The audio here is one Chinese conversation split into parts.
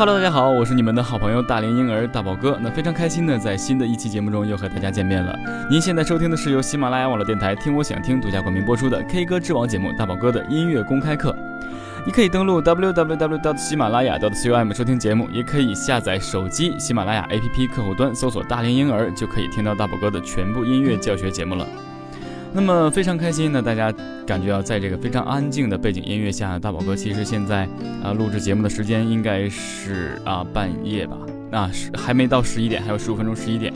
Hello，大家好，我是你们的好朋友大连婴儿大宝哥。那非常开心呢，在新的一期节目中又和大家见面了。您现在收听的是由喜马拉雅网络电台听我想听独家冠名播出的 K 歌之王节目大宝哥的音乐公开课。你可以登录 www. 喜马拉雅 .com 收听节目，也可以下载手机喜马拉雅 APP 客户端搜索“大连婴儿”，就可以听到大宝哥的全部音乐教学节目了。那么非常开心呢，大家感觉到在这个非常安静的背景音乐下，大宝哥其实现在啊录制节目的时间应该是啊半夜吧，啊是还没到十一点，还有十五分钟十一点。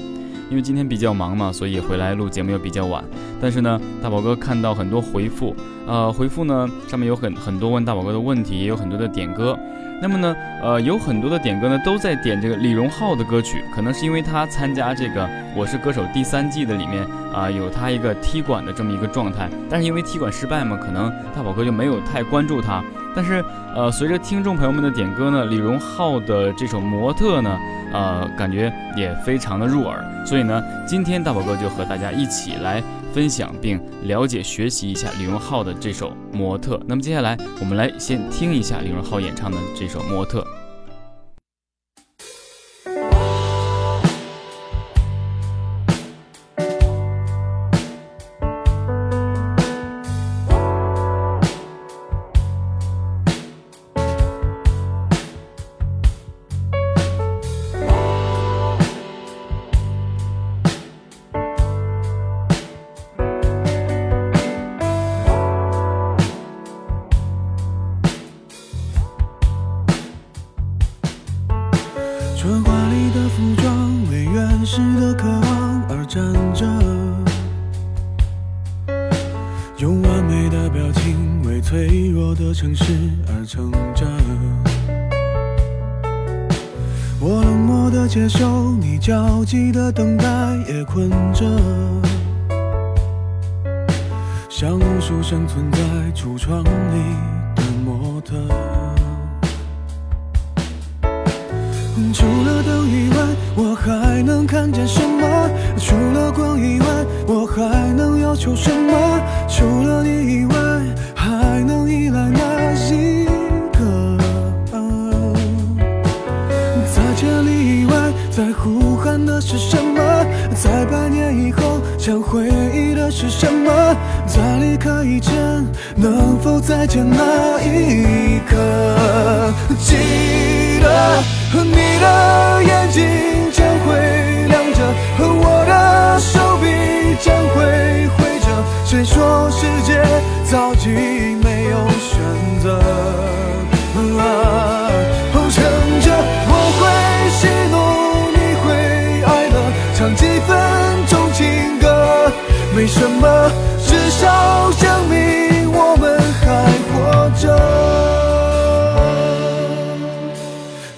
因为今天比较忙嘛，所以回来录节目又比较晚。但是呢，大宝哥看到很多回复，呃，回复呢上面有很很多问大宝哥的问题，也有很多的点歌。那么呢，呃，有很多的点歌呢都在点这个李荣浩的歌曲，可能是因为他参加这个《我是歌手》第三季的里面啊、有他一个踢馆的这么一个状态。但是因为踢馆失败嘛，可能大宝哥就没有太关注他。但是呃，随着听众朋友们的点歌呢，李荣浩的这首《模特》呢。呃，感觉也非常的入耳，所以呢，今天大宝哥就和大家一起来分享并了解学习一下李荣浩的这首《模特》。那么接下来我们来先听一下李荣浩演唱的这首《模特》。的接受你焦急的等待，也困着，像无数生存在橱窗里的模特。除了灯以外，我还能看见什么？除了光以外，我还能要求什么？除了你以外，是什么？在百年以后，想回忆的是什么？在离开以前，能否再见那一刻？记得。你的眼睛将会亮着，我的手臂将会挥着。谁说世界早已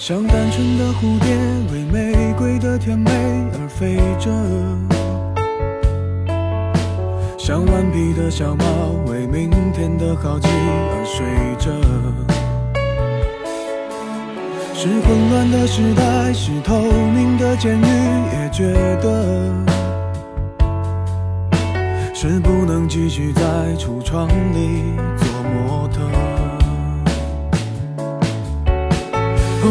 像单纯的蝴蝶，为玫瑰的甜美而飞着；像顽皮的小猫，为明天的好奇而睡着。是混乱的时代，是透明的监狱，也觉得是不能继续在橱窗里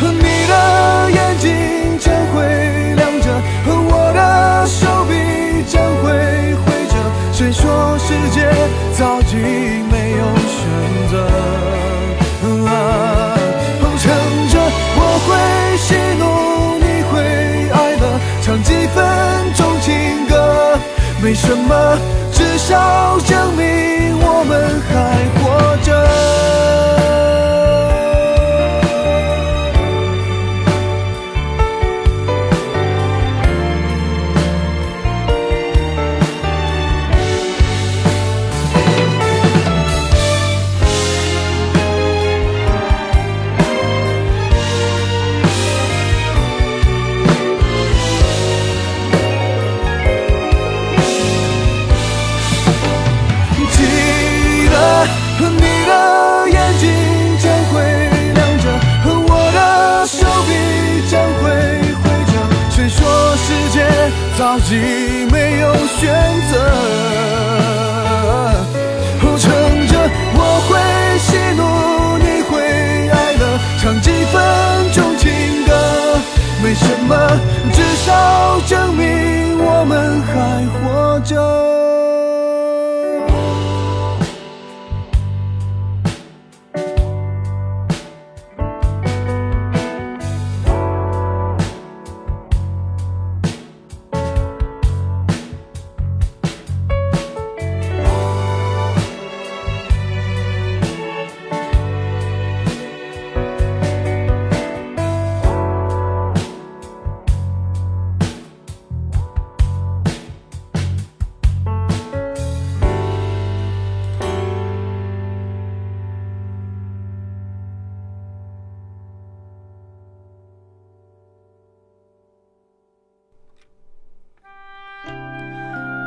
和你的眼睛将会亮着，和我的手臂将会挥着。谁说世界早已没有选择了？撑着，我会喜怒，你会哀乐，唱几分钟情歌，没什么，至少证明我们还活着。活着。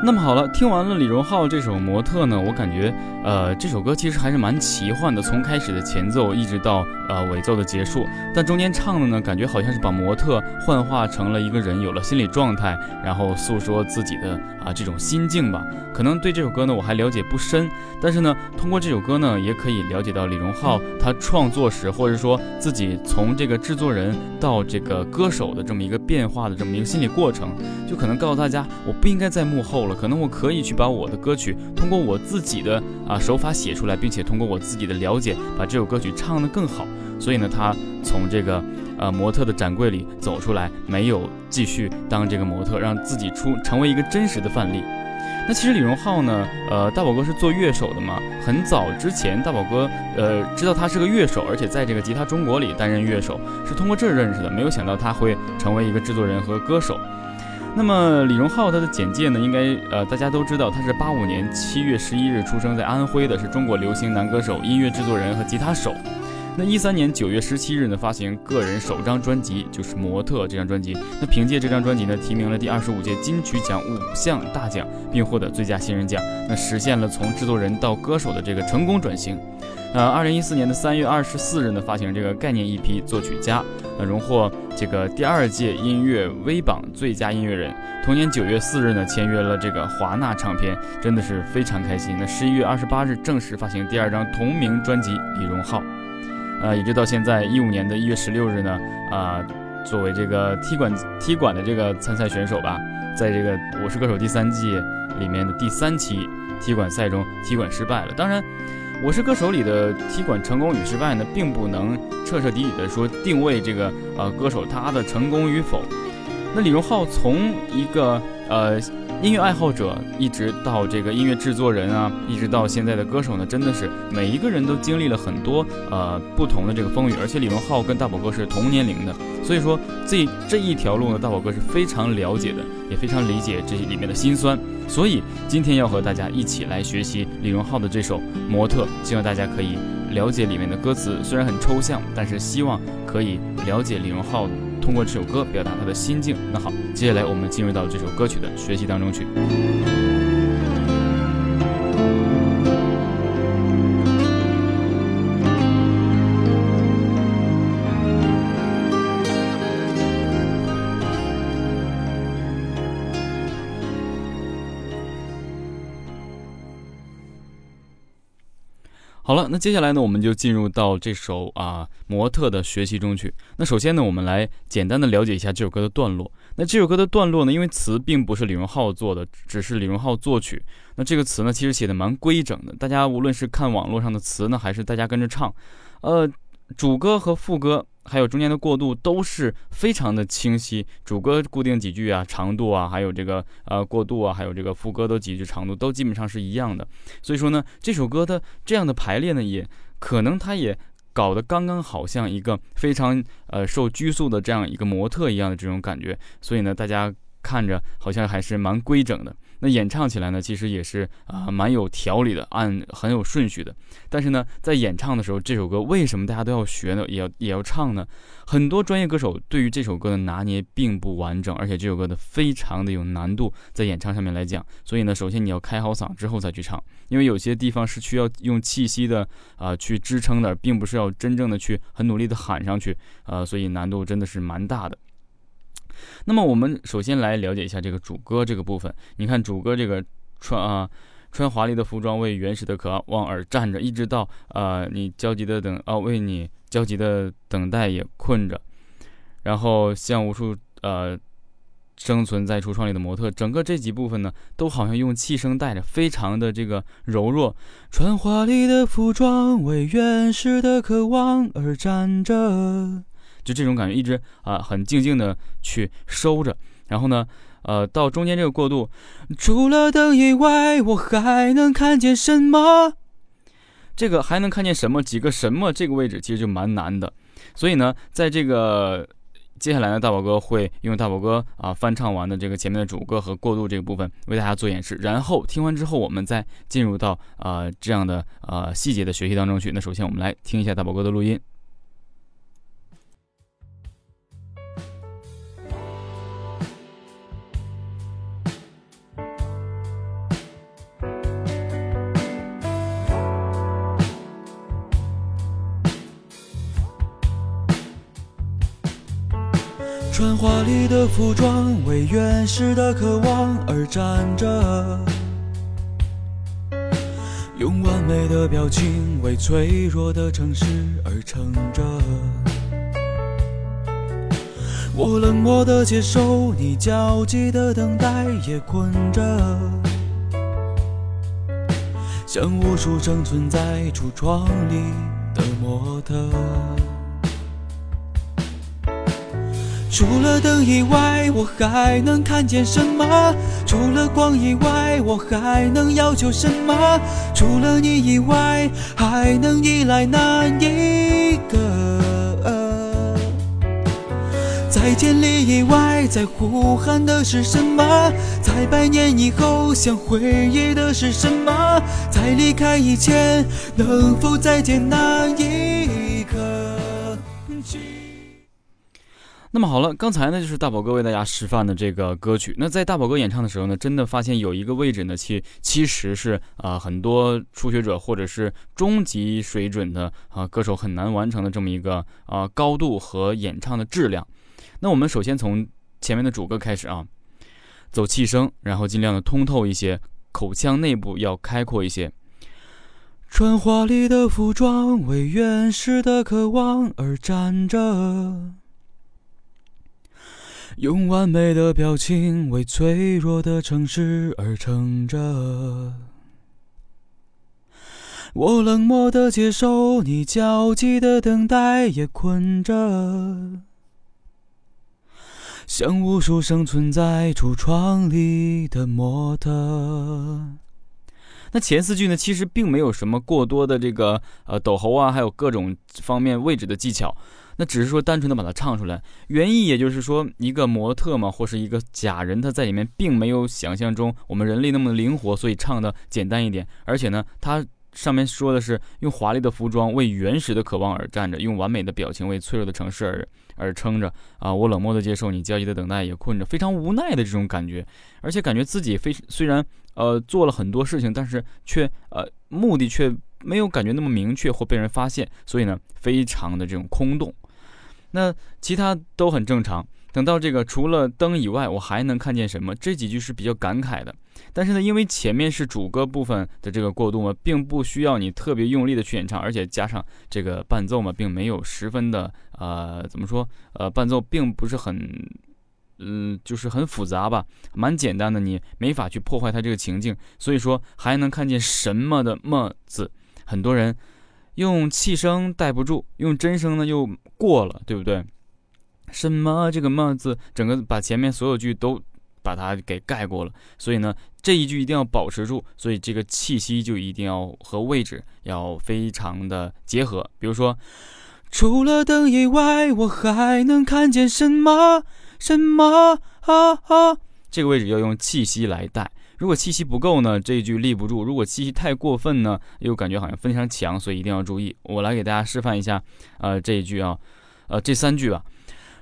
那么好了，听完了李荣浩这首《模特》呢，我感觉，呃，这首歌其实还是蛮奇幻的，从开始的前奏一直到呃尾奏的结束，但中间唱的呢，感觉好像是把模特幻化成了一个人，有了心理状态，然后诉说自己的啊这种心境吧。可能对这首歌呢我还了解不深，但是呢，通过这首歌呢，也可以了解到李荣浩他创作时，或者说自己从这个制作人到这个歌手的这么一个变化的这么一个心理过程，就可能告诉大家，我不应该在幕后了。可能我可以去把我的歌曲通过我自己的啊手法写出来，并且通过我自己的了解把这首歌曲唱得更好。所以呢，他从这个呃模特的展柜里走出来，没有继续当这个模特，让自己出成为一个真实的范例。那其实李荣浩呢，呃，大宝哥是做乐手的嘛，很早之前大宝哥呃知道他是个乐手，而且在这个吉他中国里担任乐手，是通过这认识的。没有想到他会成为一个制作人和歌手。那么李荣浩他的简介呢，应该呃大家都知道，他是八五年七月十一日出生在安徽的，是中国流行男歌手、音乐制作人和吉他手。那一三年九月十七日呢，发行个人首张专辑，就是《模特》这张专辑。那凭借这张专辑呢，提名了第二十五届金曲奖五项大奖，并获得最佳新人奖。那实现了从制作人到歌手的这个成功转型。呃，二零一四年的三月二十四日呢，发行这个概念 EP《作曲家》，呃，荣获这个第二届音乐微榜最佳音乐人。同年九月四日呢，签约了这个华纳唱片，真的是非常开心。那十一月二十八日正式发行第二张同名专辑《李荣浩》。呃，一直到现在一五年的一月十六日呢，啊，作为这个踢馆踢馆的这个参赛选手吧，在这个《我是歌手》第三季里面的第三期踢馆赛中踢馆失败了。当然，《我是歌手》里的踢馆成功与失败呢，并不能彻彻底底的说定位这个呃歌手他的成功与否。那李荣浩从一个呃。音乐爱好者一直到这个音乐制作人啊，一直到现在的歌手呢，真的是每一个人都经历了很多呃不同的这个风雨，而且李荣浩跟大宝哥是同年龄的，所以说这这一条路呢，大宝哥是非常了解的，也非常理解这里面的辛酸，所以今天要和大家一起来学习李荣浩的这首《模特》，希望大家可以了解里面的歌词，虽然很抽象，但是希望可以了解李荣浩。通过这首歌表达他的心境。那好，接下来我们进入到这首歌曲的学习当中去。好了，那接下来呢，我们就进入到这首啊模特的学习中去。那首先呢，我们来简单的了解一下这首歌的段落。那这首歌的段落呢，因为词并不是李荣浩做的，只是李荣浩作曲。那这个词呢，其实写的蛮规整的。大家无论是看网络上的词呢，还是大家跟着唱，呃，主歌和副歌还有中间的过渡都是非常的清晰，主歌固定几句啊，长度啊，还有这个呃过渡啊，还有这个副歌都几句长度都基本上是一样的。所以说呢，这首歌的这样的排列呢，也可能它也搞得刚刚好像一个非常呃受拘束的这样一个模特一样的这种感觉。所以呢，大家看着好像还是蛮规整的。那演唱起来呢，其实也是啊蛮有条理的，按很有顺序的。但是呢，在演唱的时候，这首歌为什么大家都要学呢？也要也要唱呢？很多专业歌手对于这首歌的拿捏并不完整，而且这首歌的非常的有难度，在演唱上面来讲。所以呢，首先你要开好嗓之后再去唱，因为有些地方是需要用气息的啊去支撑的，并不是要真正的去很努力的喊上去啊，所以难度真的是蛮大的。那么我们首先来了解一下这个主歌这个部分。你看主歌这个穿啊穿华丽的服装为原始的渴望而站着，一直到呃你焦急的等啊为你焦急的等待也困着，然后像无数呃生存在橱窗里的模特，整个这几部分呢都好像用气声带着，非常的这个柔弱。穿华丽的服装为原始的渴望而站着。就这种感觉，一直啊很静静的去收着，然后呢，呃，到中间这个过渡，除了灯以外，我还能看见什么？这个还能看见什么？几个什么？这个位置其实就蛮难的。所以呢，在这个接下来呢，大宝哥会用大宝哥啊翻唱完的这个前面的主歌和过渡这个部分为大家做演示，然后听完之后，我们再进入到啊这样的啊细节的学习当中去。那首先我们来听一下大宝哥的录音。穿华丽的服装，为原始的渴望而站着；用完美的表情，为脆弱的城市而撑着。我冷漠的接受你焦急的等待，也困着，像无数生存在橱窗里的模特。除了灯以外，我还能看见什么？除了光以外，我还能要求什么？除了你以外，还能依赖哪一个？在千里以外，在呼喊的是什么？在百年以后，想回忆的是什么？在离开以前，能否再见那一那么好了，刚才呢就是大宝哥为大家示范的这个歌曲。那在大宝哥演唱的时候呢，真的发现有一个位置呢，其其实是啊很多初学者或者是中级水准的啊歌手很难完成的这么一个啊高度和演唱的质量。那我们首先从前面的主歌开始啊，走气声，然后尽量的通透一些，口腔内部要开阔一些。穿华丽的服装，为原始的渴望而站着。用完美的表情为脆弱的城市而撑着，我冷漠的接受你焦急的等待，也困着，像无数生存在橱窗里的模特。那前四句呢，其实并没有什么过多的这个呃抖喉啊，还有各种方面位置的技巧。那只是说单纯的把它唱出来，原意也就是说一个模特嘛，或是一个假人，他在里面并没有想象中我们人类那么灵活，所以唱的简单一点。而且呢，他上面说的是用华丽的服装为原始的渴望而站着，用完美的表情为脆弱的城市而而撑着啊！我冷漠的接受你焦急的等待，也困着，非常无奈的这种感觉，而且感觉自己非虽然呃做了很多事情，但是却呃目的却没有感觉那么明确或被人发现，所以呢，非常的这种空洞。那其他都很正常。等到这个除了灯以外，我还能看见什么？这几句是比较感慨的。但是呢，因为前面是主歌部分的这个过渡嘛，并不需要你特别用力的去演唱，而且加上这个伴奏嘛，并没有十分的呃，怎么说？呃，伴奏并不是很，嗯，就是很复杂吧，蛮简单的，你没法去破坏它这个情境。所以说还能看见什么的么字，很多人。用气声带不住，用真声呢又过了，对不对？什么这个“么”字，整个把前面所有句都把它给盖过了，所以呢，这一句一定要保持住，所以这个气息就一定要和位置要非常的结合。比如说，除了灯以外，我还能看见什么？什么啊啊？这个位置要用气息来带。如果气息不够呢，这一句立不住；如果气息太过分呢，又感觉好像非常强，所以一定要注意。我来给大家示范一下，呃，这一句啊，呃，这三句吧。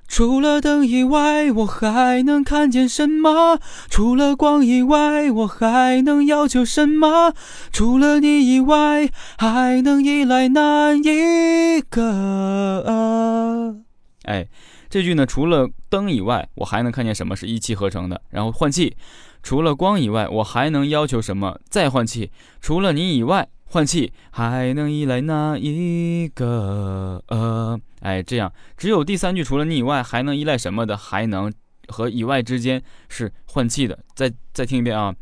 除了灯以外，我还能看见什么？除了光以外，我还能要求什么？除了你以外，还能依赖哪一个？哎，这句呢，除了灯以外，我还能看见什么？是一气呵成的，然后换气。除了光以外，我还能要求什么？再换气。除了你以外。换气还能依赖哪一个？呃，哎，这样只有第三句除了你以外还能依赖什么的，还能和以外之间是换气的。再再听一遍啊！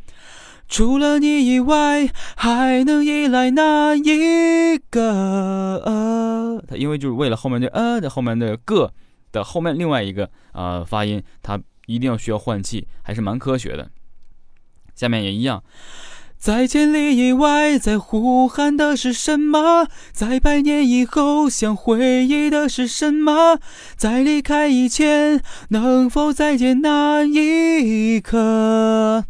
除了你以外还能依赖哪一个？呃，它因为就是为了后面这呃的后面的个的后面另外一个呃发音，它一定要需要换气，还是蛮科学的。下面也一样。在千里以外，在呼喊的是什么？在百年以后，想回忆的是什么？在离开以前，能否再见那一刻？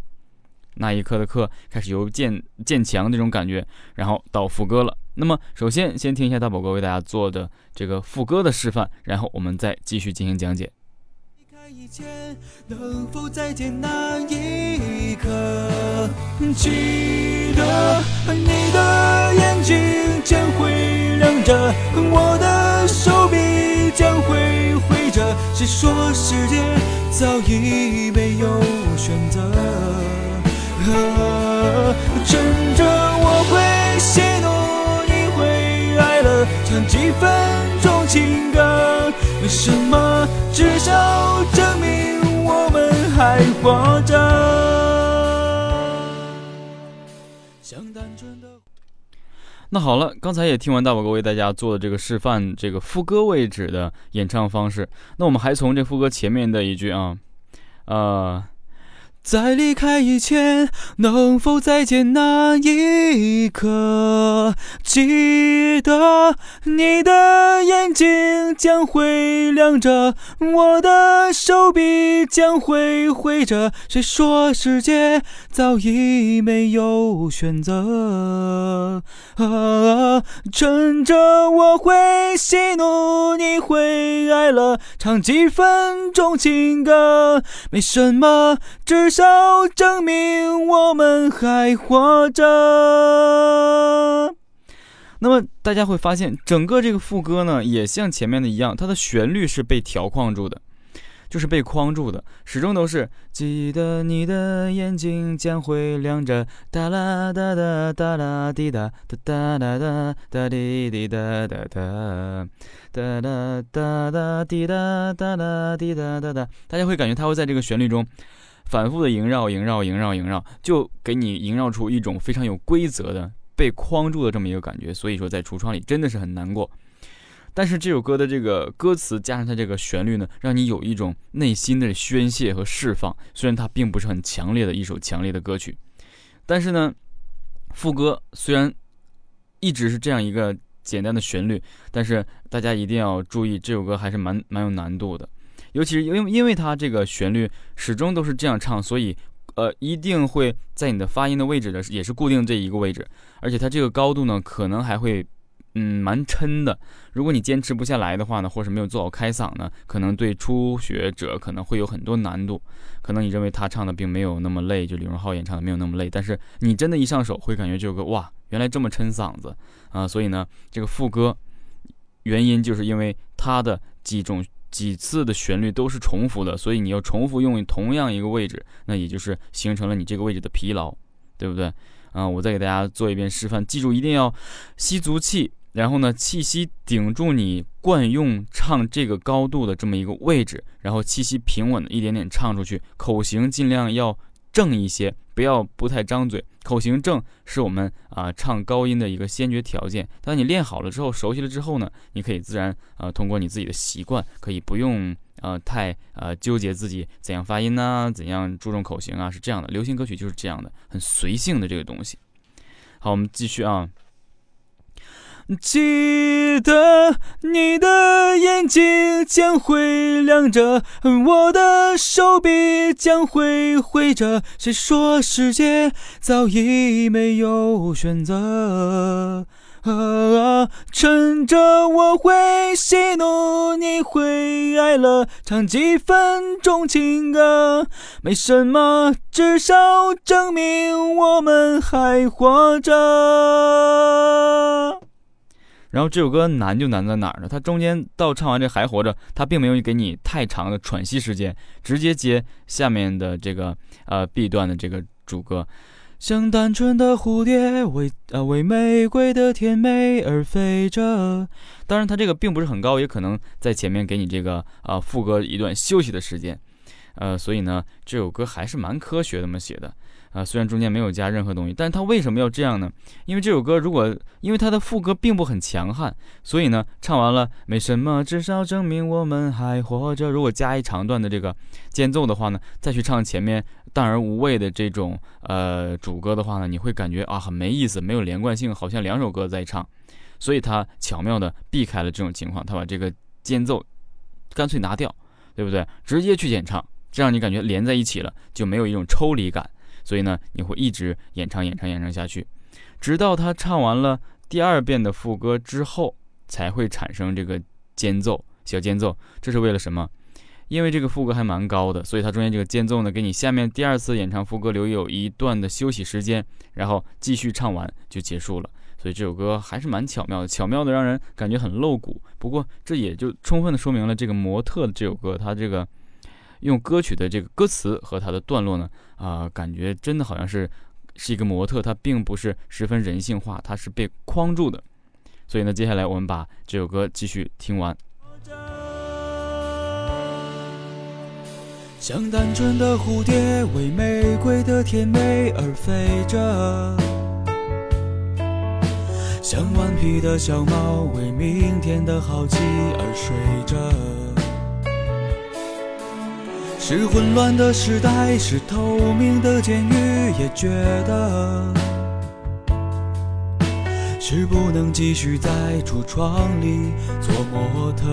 那一刻的刻开始由渐渐强这种感觉，然后到副歌了。那么，首先先听一下大宝哥为大家做的这个副歌的示范，然后我们再继续进行讲解。以前能否再见那一刻？记得你的眼睛将会亮着，我的手臂将会挥着。谁说世界早已没有选择？趁着我会喜怒，你会哀乐，唱几分钟情歌，为什么？至少那好了，刚才也听完大宝哥为大家做的这个示范，这个副歌位置的演唱方式。那我们还从这副歌前面的一句啊，呃。在离开以前，能否再见那一刻？记得你的眼睛将会亮着，我的手臂将会挥着。谁说世界早已没有选择？趁着我会喜怒，你会哀乐，唱几分钟情歌，没什么，只。是少证明我们还活着。那么大家会发现，整个这个副歌呢，也像前面的一样，它的旋律是被调框住的，就是被框住的，始终都是记得你的眼睛将会亮着，哒啦哒哒哒啦滴哒哒哒哒哒哒滴滴哒哒哒哒哒哒哒滴哒哒哒滴哒哒哒。大家会感觉它会在这个旋律中。反复的萦绕，萦绕，萦绕，萦绕，就给你萦绕出一种非常有规则的被框住的这么一个感觉。所以说，在橱窗里真的是很难过。但是这首歌的这个歌词加上它这个旋律呢，让你有一种内心的宣泄和释放。虽然它并不是很强烈的一首强烈的歌曲，但是呢，副歌虽然一直是这样一个简单的旋律，但是大家一定要注意，这首歌还是蛮蛮有难度的。尤其是因为因为它这个旋律始终都是这样唱，所以呃一定会在你的发音的位置的也是固定这一个位置，而且它这个高度呢可能还会嗯蛮撑的。如果你坚持不下来的话呢，或是没有做好开嗓呢，可能对初学者可能会有很多难度。可能你认为他唱的并没有那么累，就李荣浩演唱的没有那么累，但是你真的一上手会感觉就有个哇原来这么撑嗓子啊！所以呢这个副歌原因就是因为它的几种。几次的旋律都是重复的，所以你要重复用同样一个位置，那也就是形成了你这个位置的疲劳，对不对？啊，我再给大家做一遍示范，记住一定要吸足气，然后呢，气息顶住你惯用唱这个高度的这么一个位置，然后气息平稳的一点点唱出去，口型尽量要。正一些，不要不太张嘴。口型正是我们啊唱高音的一个先决条件。当你练好了之后，熟悉了之后呢，你可以自然啊通过你自己的习惯，可以不用呃太呃纠结自己怎样发音呢，怎样注重口型啊，是这样的。流行歌曲就是这样的，很随性的这个东西。好，我们继续啊。记得你的眼睛将会亮着，我的手臂将会挥着。谁说世界早已没有选择？趁着我会喜怒，你会哀乐，唱几分钟情歌，没什么，至少证明我们还活着。然后这首歌难就难在哪儿呢？它中间到唱完这还活着，它并没有给你太长的喘息时间，直接接下面的这个呃 B 段的这个主歌，像单纯的蝴蝶为呃为玫瑰的甜美而飞着。当然，它这个并不是很高，也可能在前面给你这个啊副歌一段休息的时间，呃，所以呢，这首歌还是蛮科学的么写的。啊，虽然中间没有加任何东西，但是他为什么要这样呢？因为这首歌如果因为它的副歌并不很强悍，所以呢，唱完了没什么，至少证明我们还活着。如果加一长段的这个间奏的话呢，再去唱前面淡而无味的这种呃主歌的话呢，你会感觉啊很没意思，没有连贯性，好像两首歌在唱。所以他巧妙的避开了这种情况，他把这个间奏干脆拿掉，对不对？直接去演唱，这样你感觉连在一起了，就没有一种抽离感。所以呢，你会一直演唱、演唱、演唱下去，直到他唱完了第二遍的副歌之后，才会产生这个间奏、小间奏。这是为了什么？因为这个副歌还蛮高的，所以它中间这个间奏呢，给你下面第二次演唱副歌留有一段的休息时间，然后继续唱完就结束了。所以这首歌还是蛮巧妙的，巧妙的让人感觉很露骨。不过这也就充分的说明了这个模特的这首歌，它这个。用歌曲的这个歌词和它的段落呢，啊，感觉真的好像是是一个模特，它并不是十分人性化，它是被框住的。所以呢，接下来我们把这首歌继续听完。像单纯的蝴蝶为玫瑰的甜美而飞着，像顽皮的小猫为明天的好奇而睡着。是混乱的时代，是透明的监狱，也觉得是不能继续在橱窗里做模特。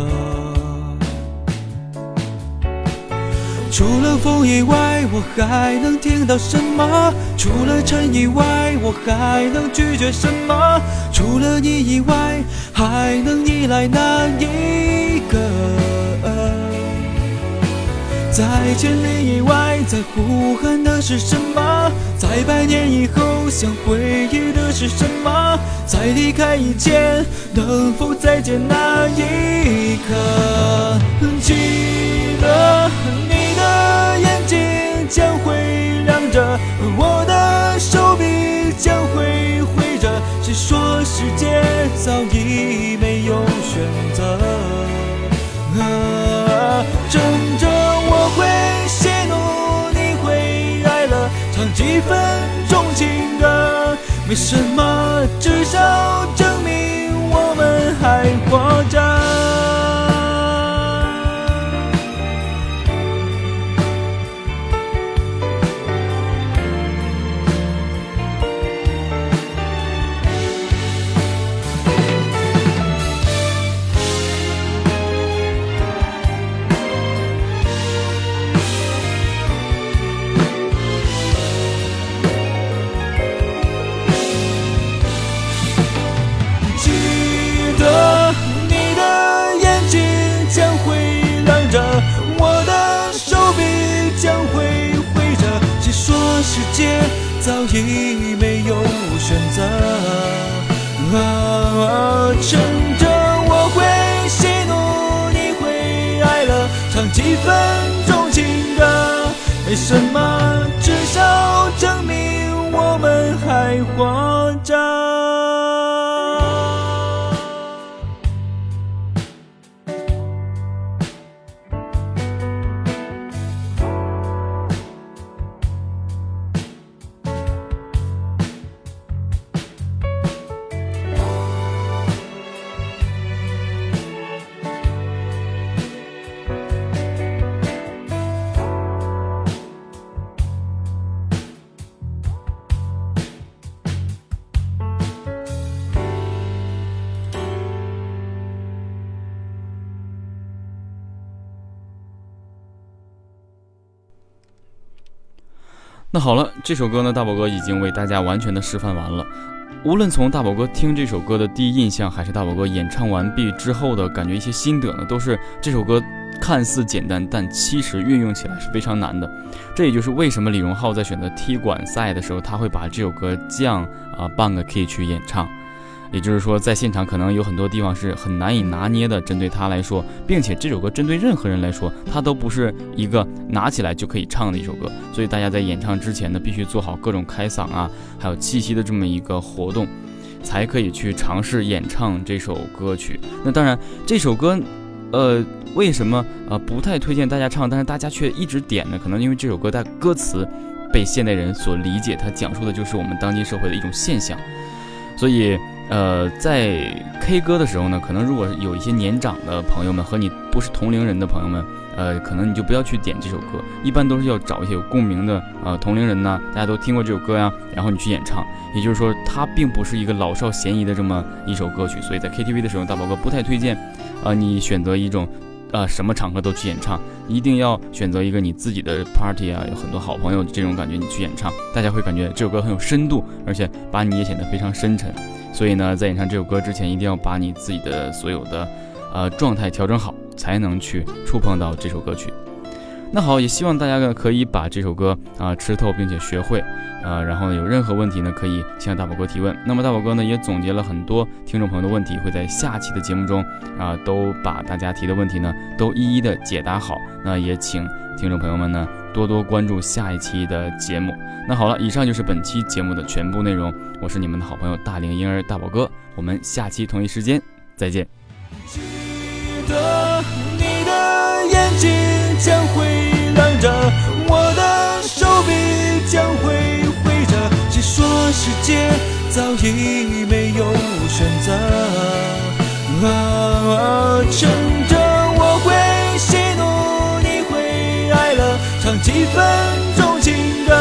除了风以外，我还能听到什么？除了尘以外，我还能拒绝什么？除了你以外，还能依赖哪一个？在千里以外，在呼喊的是什么？在百年以后，想回忆的是什么？在离开以前，能否再见那一刻？记得你的眼睛将会亮着，我的手臂将会挥着。谁说世界早已没有选择？啊！真。几分钟情歌，没什么，至少证明我们还活着。那好了，这首歌呢，大宝哥已经为大家完全的示范完了。无论从大宝哥听这首歌的第一印象，还是大宝哥演唱完毕之后的感觉，一些心得呢，都是这首歌看似简单，但其实运用起来是非常难的。这也就是为什么李荣浩在选择踢馆赛的时候，他会把这首歌降啊半个 key 去演唱。也就是说，在现场可能有很多地方是很难以拿捏的，针对他来说，并且这首歌针对任何人来说，它都不是一个拿起来就可以唱的一首歌。所以大家在演唱之前呢，必须做好各种开嗓啊，还有气息的这么一个活动，才可以去尝试演唱这首歌曲。那当然，这首歌，呃，为什么呃不太推荐大家唱？但是大家却一直点呢？可能因为这首歌的歌词被现代人所理解，它讲述的就是我们当今社会的一种现象，所以。呃，在 K 歌的时候呢，可能如果有一些年长的朋友们和你不是同龄人的朋友们，呃，可能你就不要去点这首歌，一般都是要找一些有共鸣的呃同龄人呢，大家都听过这首歌呀，然后你去演唱。也就是说，它并不是一个老少咸宜的这么一首歌曲，所以在 KTV 的时候，大宝哥不太推荐，啊，你选择一种。呃，什么场合都去演唱，一定要选择一个你自己的 party 啊，有很多好朋友这种感觉，你去演唱，大家会感觉这首歌很有深度，而且把你也显得非常深沉。所以呢，在演唱这首歌之前，一定要把你自己的所有的呃状态调整好，才能去触碰到这首歌曲。那好，也希望大家呢可以把这首歌啊吃透，并且学会，呃，然后有任何问题呢可以向大宝哥提问。那么大宝哥呢也总结了很多听众朋友的问题，会在下期的节目中啊都把大家提的问题呢都一一的解答好。那也请听众朋友们呢多多关注下一期的节目。那好了，以上就是本期节目的全部内容。我是你们的好朋友大龄婴儿大宝哥，我们下期同一时间再见。记得你的眼睛。将会亮着，我的手臂将会挥着。谁说世界早已没有选择？啊，趁唱几分钟情歌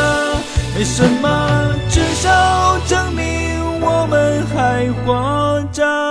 没什么至少证明我们还活着。